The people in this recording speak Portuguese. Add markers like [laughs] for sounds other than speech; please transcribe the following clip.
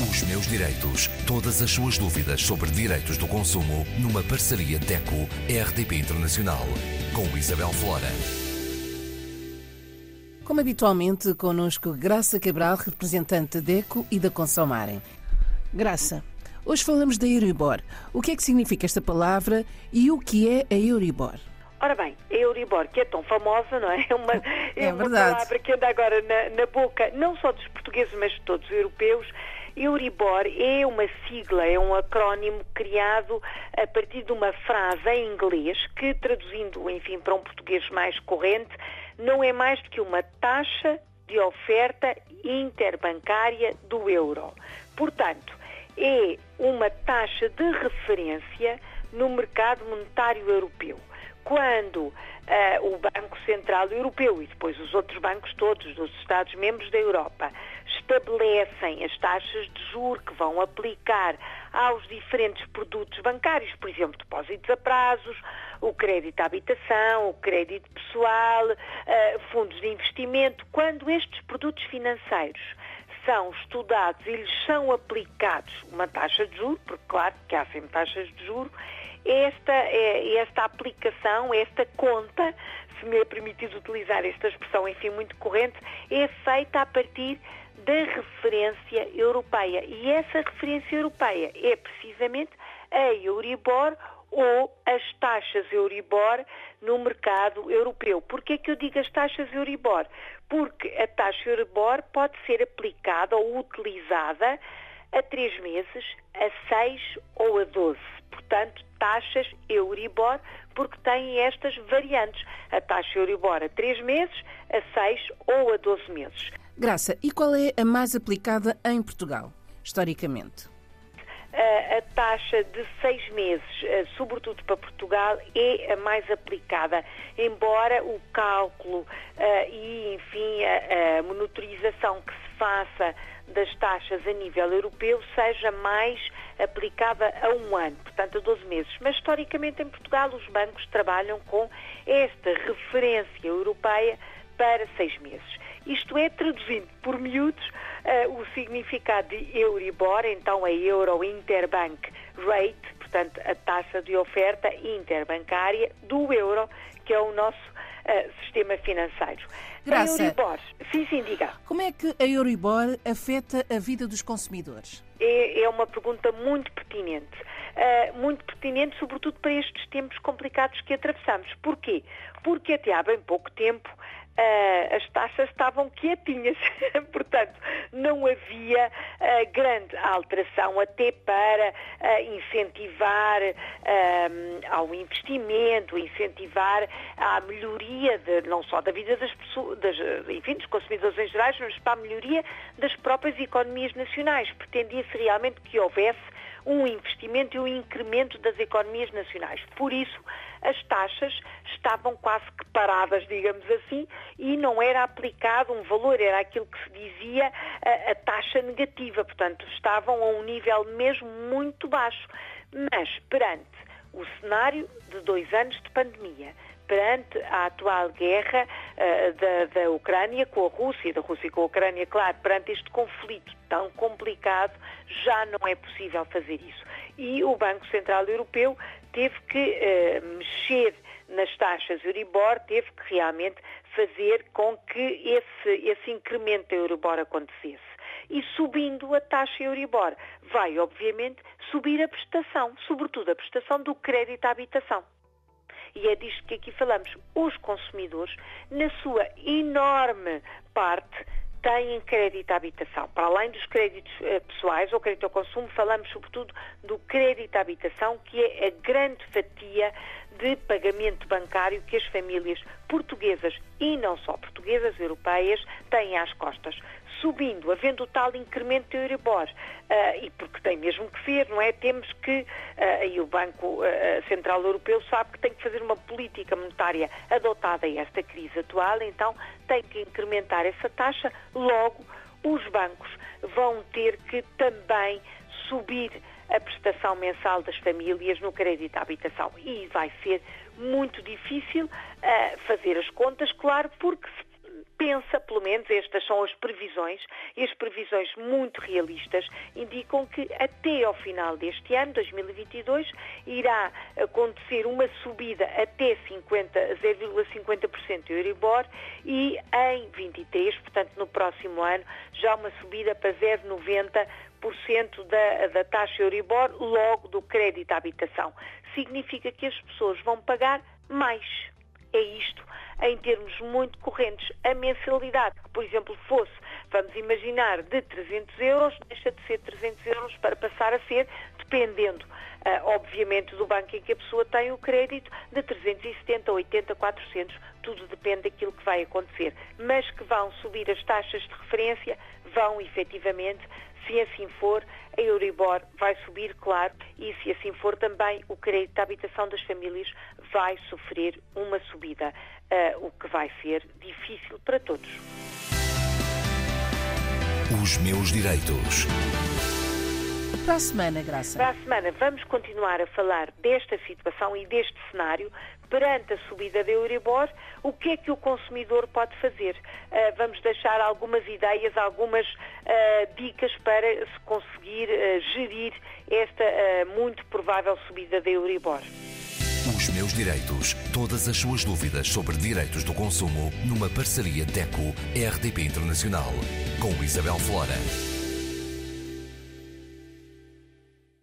Os meus direitos. Todas as suas dúvidas sobre direitos do consumo numa parceria DECO-RDP Internacional. Com Isabel Flora. Como habitualmente, connosco Graça Cabral, representante da DECO e da Consomarem. Graça, hoje falamos da Euribor. O que é que significa esta palavra e o que é a Euribor? Ora bem, a Euribor, que é tão famosa, não é? [laughs] É uma, é é uma verdade. palavra que anda agora na, na boca, não só dos portugueses, mas de todos os europeus. Euribor é uma sigla, é um acrónimo criado a partir de uma frase em inglês que, traduzindo, enfim, para um português mais corrente, não é mais do que uma taxa de oferta interbancária do euro. Portanto, é uma taxa de referência no mercado monetário europeu quando uh, o Banco Central Europeu e depois os outros bancos todos dos Estados-membros da Europa estabelecem as taxas de juros que vão aplicar aos diferentes produtos bancários, por exemplo, depósitos a prazos, o crédito à habitação, o crédito pessoal, uh, fundos de investimento, quando estes produtos financeiros são estudados e lhes são aplicados uma taxa de juro, porque claro que há sempre taxas de juro, esta, é, esta aplicação, esta conta, se me é permitido utilizar esta expressão, enfim, muito corrente, é feita a partir da referência europeia. E essa referência europeia é precisamente a Euribor ou as taxas Euribor no mercado europeu. Por que é que eu digo as taxas Euribor? Porque a taxa Euribor pode ser aplicada ou utilizada a três meses, a seis ou a doze. Portanto, taxas Euribor, porque têm estas variantes. A taxa Euribor a 3 meses, a 6 ou a 12 meses. Graça, e qual é a mais aplicada em Portugal, historicamente? A, taxa de seis meses, eh, sobretudo para Portugal, é a mais aplicada, embora o cálculo uh, e, enfim, a, a monitorização que se faça das taxas a nível europeu seja mais aplicada a um ano, portanto a 12 meses. Mas historicamente em Portugal os bancos trabalham com esta referência europeia para seis meses. Isto é, traduzindo por miúdos, uh, o significado de Euribor, então a Euro Interbank Rate, portanto a taxa de oferta interbancária do euro, que é o nosso uh, sistema financeiro. Graça. A Euribor, sim, sim, diga. Como é que a Euribor afeta a vida dos consumidores? É, é uma pergunta muito pertinente. Uh, muito pertinente, sobretudo para estes tempos complicados que atravessamos. Porquê? Porque até há bem pouco tempo uh, as taxas estavam quietinhas, [laughs] portanto não havia uh, grande alteração até para uh, incentivar ao investimento, incentivar à melhoria de, não só da vida das pessoas, das, enfim, dos consumidores em geral, mas para a melhoria das próprias economias nacionais. Pretendia-se realmente que houvesse um investimento e um incremento das economias nacionais. Por isso, as taxas estavam quase que paradas, digamos assim, e não era aplicado um valor, era aquilo que se dizia a, a taxa negativa, portanto, estavam a um nível mesmo muito baixo. Mas, perante o cenário de dois anos de pandemia, perante a atual guerra uh, da, da Ucrânia com a Rússia, da Rússia com a Ucrânia, claro, perante este conflito tão complicado, já não é possível fazer isso. E o Banco Central Europeu teve que uh, mexer nas taxas Euribor, teve que realmente fazer com que esse, esse incremento da Euribor acontecesse. E subindo a taxa Euribor, vai, obviamente, subir a prestação, sobretudo a prestação do crédito à habitação e é disto que aqui falamos, os consumidores, na sua enorme parte, têm crédito à habitação. Para além dos créditos eh, pessoais ou crédito ao consumo, falamos sobretudo do crédito à habitação, que é a grande fatia de pagamento bancário que as famílias portuguesas e não só portuguesas, europeias, têm às costas subindo, havendo o tal incremento de Euribor, uh, e porque tem mesmo que ser, não é? Temos que, uh, e o Banco uh, Central Europeu sabe que tem que fazer uma política monetária adotada a esta crise atual, então tem que incrementar essa taxa, logo os bancos vão ter que também subir a prestação mensal das famílias no crédito à habitação. E vai ser muito difícil uh, fazer as contas, claro, porque se pensa, pelo menos estas são as previsões, e as previsões muito realistas indicam que até ao final deste ano, 2022, irá acontecer uma subida até 0,50% do Euribor e em 23, portanto no próximo ano, já uma subida para 0,90% da, da taxa Euribor logo do crédito à habitação. Significa que as pessoas vão pagar mais. É isto em termos muito correntes. A mensalidade, que por exemplo fosse, vamos imaginar, de 300 euros, deixa de ser 300 euros para passar a ser, dependendo, obviamente, do banco em que a pessoa tem o crédito, de 370, 80, 400, tudo depende daquilo que vai acontecer. Mas que vão subir as taxas de referência, vão efetivamente, se assim for, a Euribor vai subir, claro, e se assim for também o crédito de habitação das famílias vai sofrer uma subida, uh, o que vai ser difícil para todos. Os meus direitos. Para a semana, Graça. Para a semana vamos continuar a falar desta situação e deste cenário perante a subida da Euribor, o que é que o consumidor pode fazer? Uh, vamos deixar algumas ideias, algumas uh, dicas para se conseguir uh, gerir esta muito provável subida da Euribor. Os meus direitos. Todas as suas dúvidas sobre direitos do consumo numa parceria DECO-RDP Internacional com Isabel Flora.